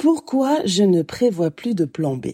Pourquoi je ne prévois plus de plan B?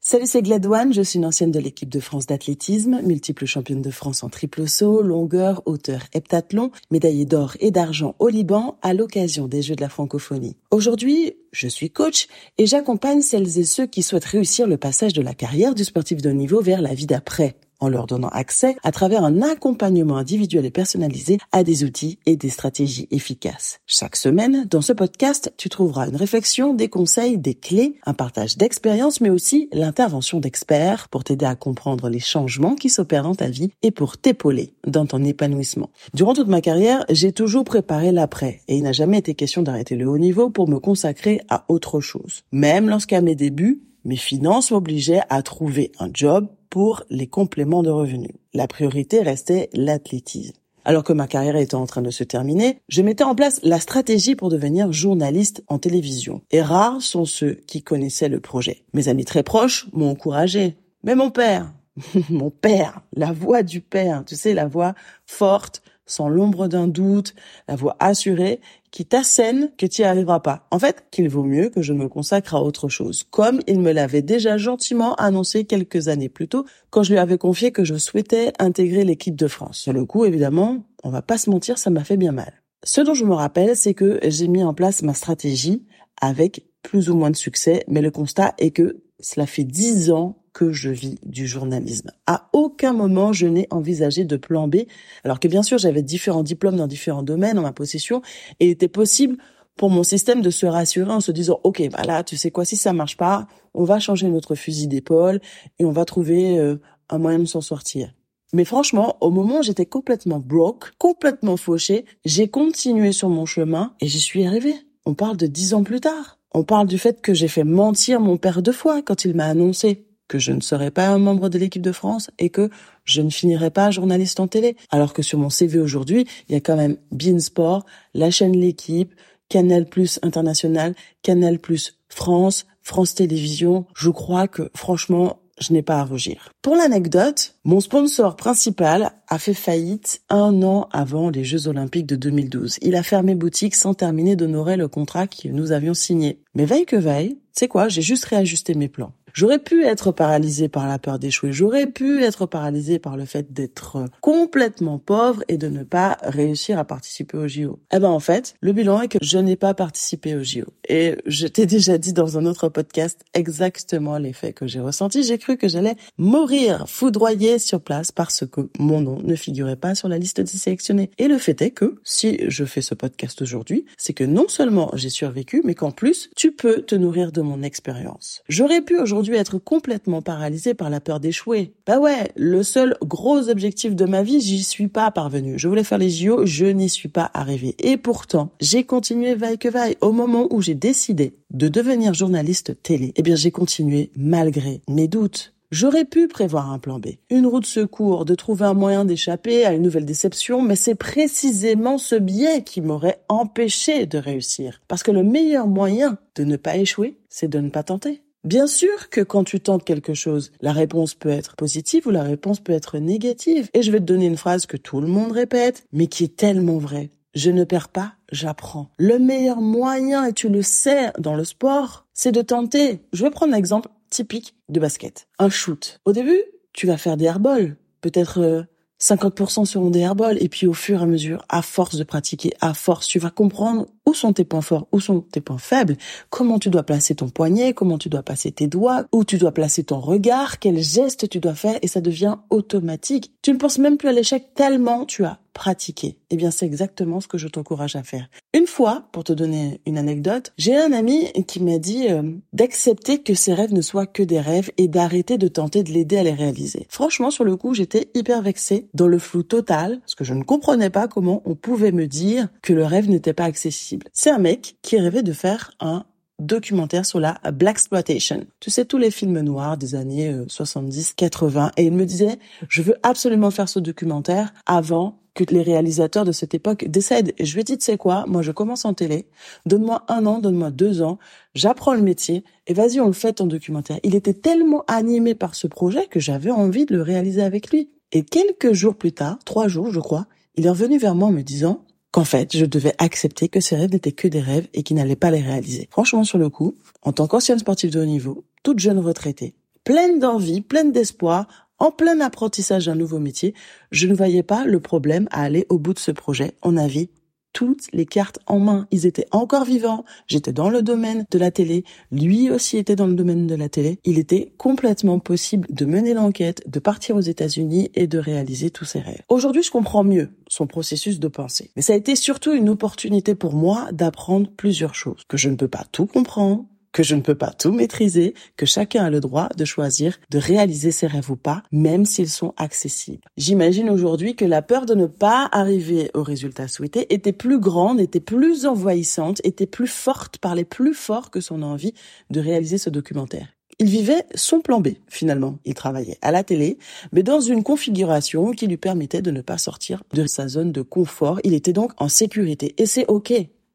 Salut, c'est Gladouane, je suis une ancienne de l'équipe de France d'athlétisme, multiple championne de France en triple saut, longueur, hauteur, heptathlon, médaillée d'or et d'argent au Liban à l'occasion des Jeux de la francophonie. Aujourd'hui, je suis coach et j'accompagne celles et ceux qui souhaitent réussir le passage de la carrière du sportif de haut niveau vers la vie d'après en leur donnant accès à travers un accompagnement individuel et personnalisé à des outils et des stratégies efficaces. Chaque semaine, dans ce podcast, tu trouveras une réflexion, des conseils, des clés, un partage d'expériences, mais aussi l'intervention d'experts pour t'aider à comprendre les changements qui s'opèrent dans ta vie et pour t'épauler dans ton épanouissement. Durant toute ma carrière, j'ai toujours préparé l'après et il n'a jamais été question d'arrêter le haut niveau pour me consacrer à autre chose. Même lorsqu'à mes débuts, mes finances m'obligeaient à trouver un job pour les compléments de revenus. La priorité restait l'athlétisme. Alors que ma carrière était en train de se terminer, je mettais en place la stratégie pour devenir journaliste en télévision. Et rares sont ceux qui connaissaient le projet. Mes amis très proches m'ont encouragé. Mais mon père, mon père, la voix du père, tu sais, la voix forte, sans l'ombre d'un doute, la voix assurée, qui t'assène que tu n'y arriveras pas. En fait, qu'il vaut mieux que je me consacre à autre chose, comme il me l'avait déjà gentiment annoncé quelques années plus tôt, quand je lui avais confié que je souhaitais intégrer l'équipe de France. Sur le coup, évidemment, on va pas se mentir, ça m'a fait bien mal. Ce dont je me rappelle, c'est que j'ai mis en place ma stratégie avec plus ou moins de succès, mais le constat est que cela fait dix ans que je vis du journalisme. À aucun moment je n'ai envisagé de plan B, alors que bien sûr j'avais différents diplômes dans différents domaines en ma possession et il était possible pour mon système de se rassurer en se disant ok bah là tu sais quoi si ça marche pas on va changer notre fusil d'épaule et on va trouver euh, un moyen de s'en sortir. Mais franchement, au moment où j'étais complètement broke, complètement fauché, j'ai continué sur mon chemin et j'y suis arrivé. On parle de dix ans plus tard. On parle du fait que j'ai fait mentir mon père deux fois quand il m'a annoncé que je ne serais pas un membre de l'équipe de France et que je ne finirais pas journaliste en télé. Alors que sur mon CV aujourd'hui, il y a quand même Beansport, la chaîne L'équipe, Canal Plus International, Canal Plus France, France Télévisions. Je crois que franchement, je n'ai pas à rougir. Pour l'anecdote, mon sponsor principal a fait faillite un an avant les Jeux Olympiques de 2012. Il a fermé boutique sans terminer d'honorer le contrat que nous avions signé. Mais veille que veille, c'est quoi, j'ai juste réajusté mes plans. J'aurais pu être paralysé par la peur d'échouer, j'aurais pu être paralysé par le fait d'être complètement pauvre et de ne pas réussir à participer au JO. Eh ben en fait, le bilan est que je n'ai pas participé au JO. Et je t'ai déjà dit dans un autre podcast exactement l'effet que j'ai ressenti. J'ai cru que j'allais mourir foudroyé sur place parce que mon nom ne figurait pas sur la liste des sélectionnés. Et le fait est que si je fais ce podcast aujourd'hui, c'est que non seulement j'ai survécu, mais qu'en plus, tu peux te nourrir de mon expérience. J'aurais pu aujourd'hui aujourd'hui être complètement paralysé par la peur d'échouer. Bah ouais, le seul gros objectif de ma vie, j'y suis pas parvenu. Je voulais faire les JO, je n'y suis pas arrivé. Et pourtant, j'ai continué vaille que vaille. Au moment où j'ai décidé de devenir journaliste télé, eh bien j'ai continué malgré mes doutes. J'aurais pu prévoir un plan B, une route secours, de trouver un moyen d'échapper à une nouvelle déception, mais c'est précisément ce biais qui m'aurait empêché de réussir. Parce que le meilleur moyen de ne pas échouer, c'est de ne pas tenter. Bien sûr que quand tu tentes quelque chose, la réponse peut être positive ou la réponse peut être négative. Et je vais te donner une phrase que tout le monde répète, mais qui est tellement vraie. Je ne perds pas, j'apprends. Le meilleur moyen, et tu le sais dans le sport, c'est de tenter. Je vais prendre un exemple typique de basket. Un shoot. Au début, tu vas faire des airballs. Peut-être 50% euh, seront des airballs. Et puis au fur et à mesure, à force de pratiquer, à force, tu vas comprendre où sont tes points forts, où sont tes points faibles, comment tu dois placer ton poignet, comment tu dois placer tes doigts, où tu dois placer ton regard, quel geste tu dois faire? Et ça devient automatique. Tu ne penses même plus à l'échec tellement tu as pratiqué. Eh bien, c'est exactement ce que je t'encourage à faire. Une fois, pour te donner une anecdote, j'ai un ami qui m'a dit euh, d'accepter que ses rêves ne soient que des rêves et d'arrêter de tenter de l'aider à les réaliser. Franchement, sur le coup, j'étais hyper vexée, dans le flou total, parce que je ne comprenais pas comment on pouvait me dire que le rêve n'était pas accessible. C'est un mec qui rêvait de faire un documentaire sur la Black Exploitation. Tu sais, tous les films noirs des années 70, euh, 80. Et il me disait, je veux absolument faire ce documentaire avant que les réalisateurs de cette époque décèdent. Et je lui ai dit, tu sais quoi, moi je commence en télé, donne-moi un an, donne-moi deux ans, j'apprends le métier, et vas-y, on le fait ton documentaire. Il était tellement animé par ce projet que j'avais envie de le réaliser avec lui. Et quelques jours plus tard, trois jours je crois, il est revenu vers moi en me disant, qu'en fait, je devais accepter que ces rêves n'étaient que des rêves et qu'ils n'allaient pas les réaliser. Franchement, sur le coup, en tant qu'ancienne sportive de haut niveau, toute jeune retraitée, pleine d'envie, pleine d'espoir, en plein apprentissage d'un nouveau métier, je ne voyais pas le problème à aller au bout de ce projet en avis toutes les cartes en main. Ils étaient encore vivants. J'étais dans le domaine de la télé. Lui aussi était dans le domaine de la télé. Il était complètement possible de mener l'enquête, de partir aux États-Unis et de réaliser tous ses rêves. Aujourd'hui, je comprends mieux son processus de pensée. Mais ça a été surtout une opportunité pour moi d'apprendre plusieurs choses. Que je ne peux pas tout comprendre, que je ne peux pas tout maîtriser, que chacun a le droit de choisir de réaliser ses rêves ou pas, même s'ils sont accessibles. J'imagine aujourd'hui que la peur de ne pas arriver au résultat souhaité était plus grande, était plus envahissante, était plus forte, parlait plus fort que son envie de réaliser ce documentaire. Il vivait son plan B, finalement. Il travaillait à la télé, mais dans une configuration qui lui permettait de ne pas sortir de sa zone de confort. Il était donc en sécurité. Et c'est OK.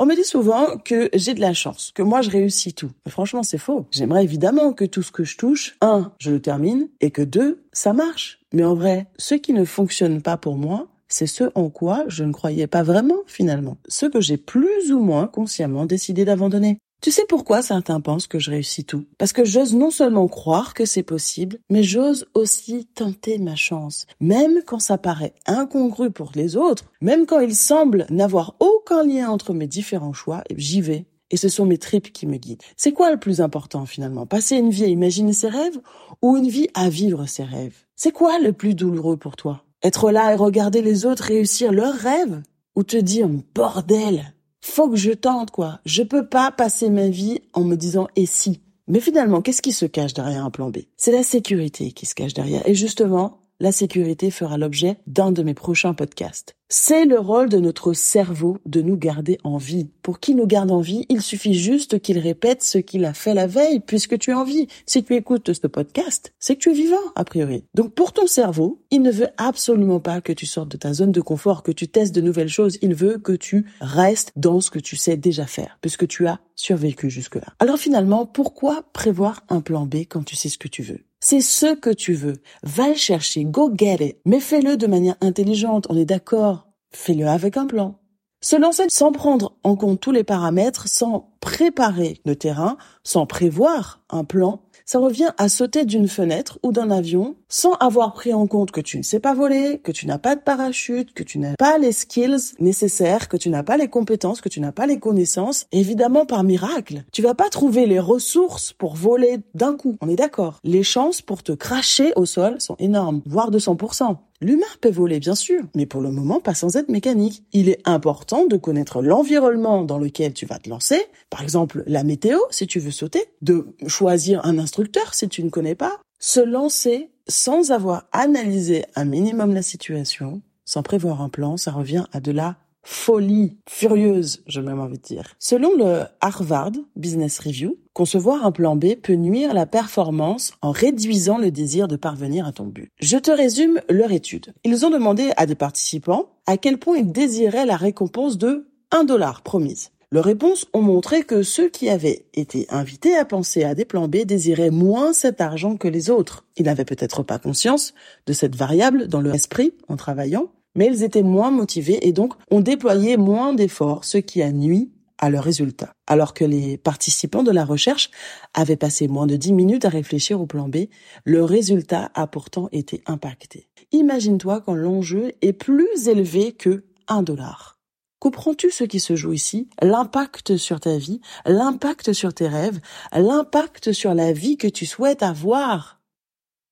On me dit souvent que j'ai de la chance, que moi je réussis tout. Mais franchement, c'est faux. J'aimerais évidemment que tout ce que je touche, un, je le termine, et que deux, ça marche. Mais en vrai, ce qui ne fonctionne pas pour moi, c'est ce en quoi je ne croyais pas vraiment finalement. Ce que j'ai plus ou moins consciemment décidé d'abandonner. Tu sais pourquoi certains pensent que je réussis tout? Parce que j'ose non seulement croire que c'est possible, mais j'ose aussi tenter ma chance. Même quand ça paraît incongru pour les autres, même quand il semble n'avoir aucun lien entre mes différents choix, j'y vais. Et ce sont mes tripes qui me guident. C'est quoi le plus important finalement? Passer une vie à imaginer ses rêves ou une vie à vivre ses rêves? C'est quoi le plus douloureux pour toi? Être là et regarder les autres réussir leurs rêves Ou te dire bordel, faut que je tente, quoi. Je peux pas passer ma vie en me disant et si? Mais finalement, qu'est-ce qui se cache derrière un plan B? C'est la sécurité qui se cache derrière. Et justement, la sécurité fera l'objet d'un de mes prochains podcasts. C'est le rôle de notre cerveau de nous garder en vie. Pour qu'il nous garde en vie, il suffit juste qu'il répète ce qu'il a fait la veille, puisque tu es en vie. Si tu écoutes ce podcast, c'est que tu es vivant, a priori. Donc pour ton cerveau, il ne veut absolument pas que tu sortes de ta zone de confort, que tu testes de nouvelles choses. Il veut que tu restes dans ce que tu sais déjà faire, puisque tu as survécu jusque-là. Alors finalement, pourquoi prévoir un plan B quand tu sais ce que tu veux? C'est ce que tu veux. Va le chercher, go get it. Mais fais-le de manière intelligente, on est d'accord. Fais-le avec un plan. Se lancer sans prendre en compte tous les paramètres, sans préparer le terrain, sans prévoir un plan, ça revient à sauter d'une fenêtre ou d'un avion sans avoir pris en compte que tu ne sais pas voler, que tu n'as pas de parachute, que tu n'as pas les skills nécessaires, que tu n'as pas les compétences, que tu n'as pas les connaissances. évidemment, par miracle, tu vas pas trouver les ressources pour voler d'un coup. On est d'accord. Les chances pour te cracher au sol sont énormes, voire de 100%. L'humain peut voler, bien sûr, mais pour le moment pas sans être mécanique. Il est important de connaître l'environnement dans lequel tu vas te lancer, par exemple la météo si tu veux sauter, de choisir un instructeur si tu ne connais pas, se lancer sans avoir analysé un minimum la situation, sans prévoir un plan, ça revient à de la folie furieuse, j'ai même envie de dire. Selon le Harvard Business Review, concevoir un plan B peut nuire à la performance en réduisant le désir de parvenir à ton but. Je te résume leur étude. Ils ont demandé à des participants à quel point ils désiraient la récompense de 1 dollar promise. Leurs réponses ont montré que ceux qui avaient été invités à penser à des plans B désiraient moins cet argent que les autres. Ils n'avaient peut-être pas conscience de cette variable dans leur esprit en travaillant, mais ils étaient moins motivés et donc ont déployé moins d'efforts, ce qui a nuit à leurs résultats. Alors que les participants de la recherche avaient passé moins de 10 minutes à réfléchir au plan B, le résultat a pourtant été impacté. Imagine-toi quand l'enjeu est plus élevé que 1 dollar. Comprends-tu ce qui se joue ici? L'impact sur ta vie, l'impact sur tes rêves, l'impact sur la vie que tu souhaites avoir.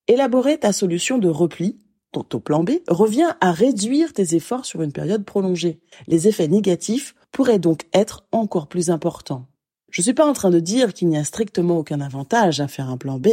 Élaborer ta solution de repli ton plan B, revient à réduire tes efforts sur une période prolongée. Les effets négatifs pourraient donc être encore plus importants. Je ne suis pas en train de dire qu'il n'y a strictement aucun avantage à faire un plan B,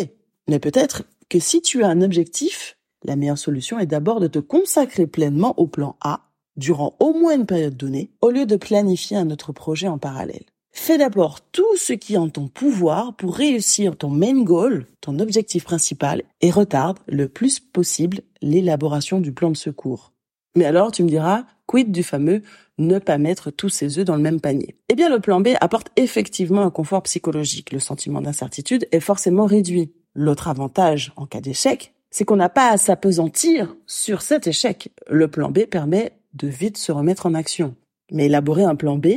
mais peut-être que si tu as un objectif, la meilleure solution est d'abord de te consacrer pleinement au plan A durant au moins une période donnée, au lieu de planifier un autre projet en parallèle. Fais d'abord tout ce qui est en ton pouvoir pour réussir ton main goal, ton objectif principal, et retarde le plus possible l'élaboration du plan de secours. Mais alors, tu me diras, du fameux ne pas mettre tous ses œufs dans le même panier Eh bien, le plan B apporte effectivement un confort psychologique. Le sentiment d'incertitude est forcément réduit. L'autre avantage en cas d'échec, c'est qu'on n'a pas à s'apesantir sur cet échec. Le plan B permet de vite se remettre en action. Mais élaborer un plan B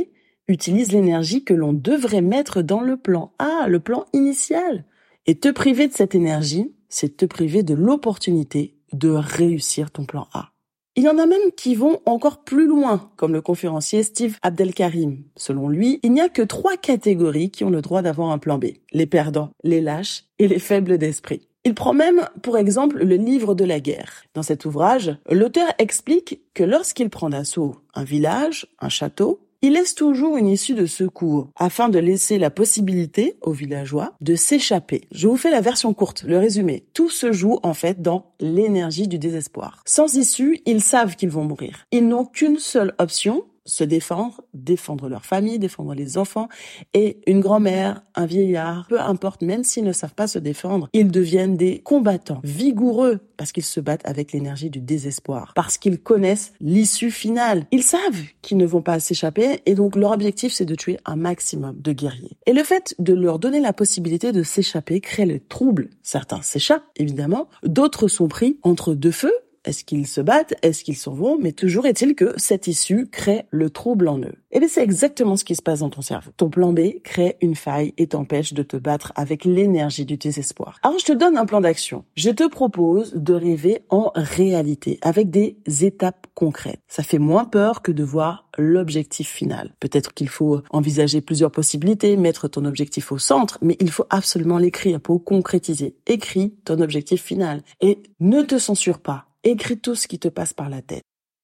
utilise l'énergie que l'on devrait mettre dans le plan A, le plan initial. Et te priver de cette énergie, c'est te priver de l'opportunité de réussir ton plan A. Il y en a même qui vont encore plus loin, comme le conférencier Steve Abdelkarim. Selon lui, il n'y a que trois catégories qui ont le droit d'avoir un plan B. Les perdants, les lâches et les faibles d'esprit. Il prend même pour exemple le livre de la guerre. Dans cet ouvrage, l'auteur explique que lorsqu'il prend d'assaut un village, un château, il laisse toujours une issue de secours afin de laisser la possibilité aux villageois de s'échapper. Je vous fais la version courte, le résumé. Tout se joue en fait dans l'énergie du désespoir. Sans issue, ils savent qu'ils vont mourir. Ils n'ont qu'une seule option, se défendre, défendre leur famille, défendre les enfants, et une grand-mère, un vieillard, peu importe, même s'ils ne savent pas se défendre, ils deviennent des combattants vigoureux parce qu'ils se battent avec l'énergie du désespoir, parce qu'ils connaissent l'issue finale. Ils savent qu'ils ne vont pas s'échapper et donc leur objectif c'est de tuer un maximum de guerriers. Et le fait de leur donner la possibilité de s'échapper crée le trouble. Certains s'échappent, évidemment, d'autres sont pris entre deux feux est-ce qu'ils se battent? Est-ce qu'ils s'en vont? Mais toujours est-il que cette issue crée le trouble en eux. Et bien c'est exactement ce qui se passe dans ton cerveau. Ton plan B crée une faille et t'empêche de te battre avec l'énergie du désespoir. Alors je te donne un plan d'action. Je te propose de rêver en réalité avec des étapes concrètes. Ça fait moins peur que de voir l'objectif final. Peut-être qu'il faut envisager plusieurs possibilités, mettre ton objectif au centre, mais il faut absolument l'écrire pour concrétiser. Écris ton objectif final et ne te censure pas écris tout ce qui te passe par la tête.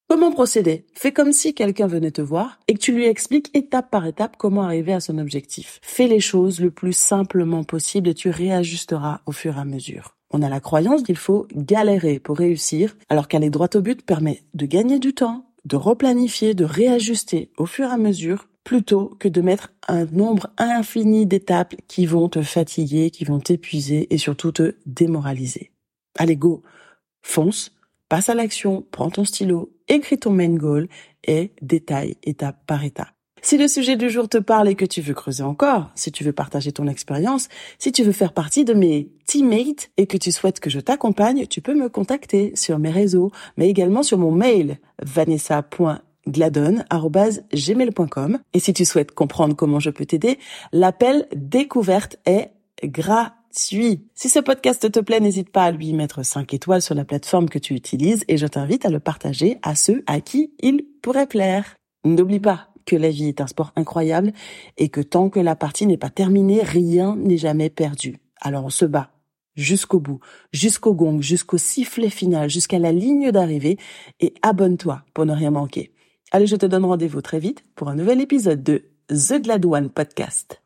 Comment procéder? Fais comme si quelqu'un venait te voir et que tu lui expliques étape par étape comment arriver à son objectif. Fais les choses le plus simplement possible et tu réajusteras au fur et à mesure. On a la croyance qu'il faut galérer pour réussir, alors qu'aller droit au but permet de gagner du temps, de replanifier, de réajuster au fur et à mesure, plutôt que de mettre un nombre infini d'étapes qui vont te fatiguer, qui vont t'épuiser et surtout te démoraliser. Allez, go, fonce, passe à l'action, prends ton stylo, écris ton main goal et détaille étape par étape. Si le sujet du jour te parle et que tu veux creuser encore, si tu veux partager ton expérience, si tu veux faire partie de mes teammates et que tu souhaites que je t'accompagne, tu peux me contacter sur mes réseaux, mais également sur mon mail vanessa.gladon.gmail.com. Et si tu souhaites comprendre comment je peux t'aider, l'appel découverte est gratuit Si ce podcast te plaît, n'hésite pas à lui mettre 5 étoiles sur la plateforme que tu utilises et je t'invite à le partager à ceux à qui il pourrait plaire. N'oublie pas que la vie est un sport incroyable et que tant que la partie n'est pas terminée, rien n'est jamais perdu. Alors on se bat jusqu'au bout, jusqu'au gong, jusqu'au sifflet final, jusqu'à la ligne d'arrivée et abonne-toi pour ne rien manquer. Allez, je te donne rendez-vous très vite pour un nouvel épisode de The Glad One Podcast.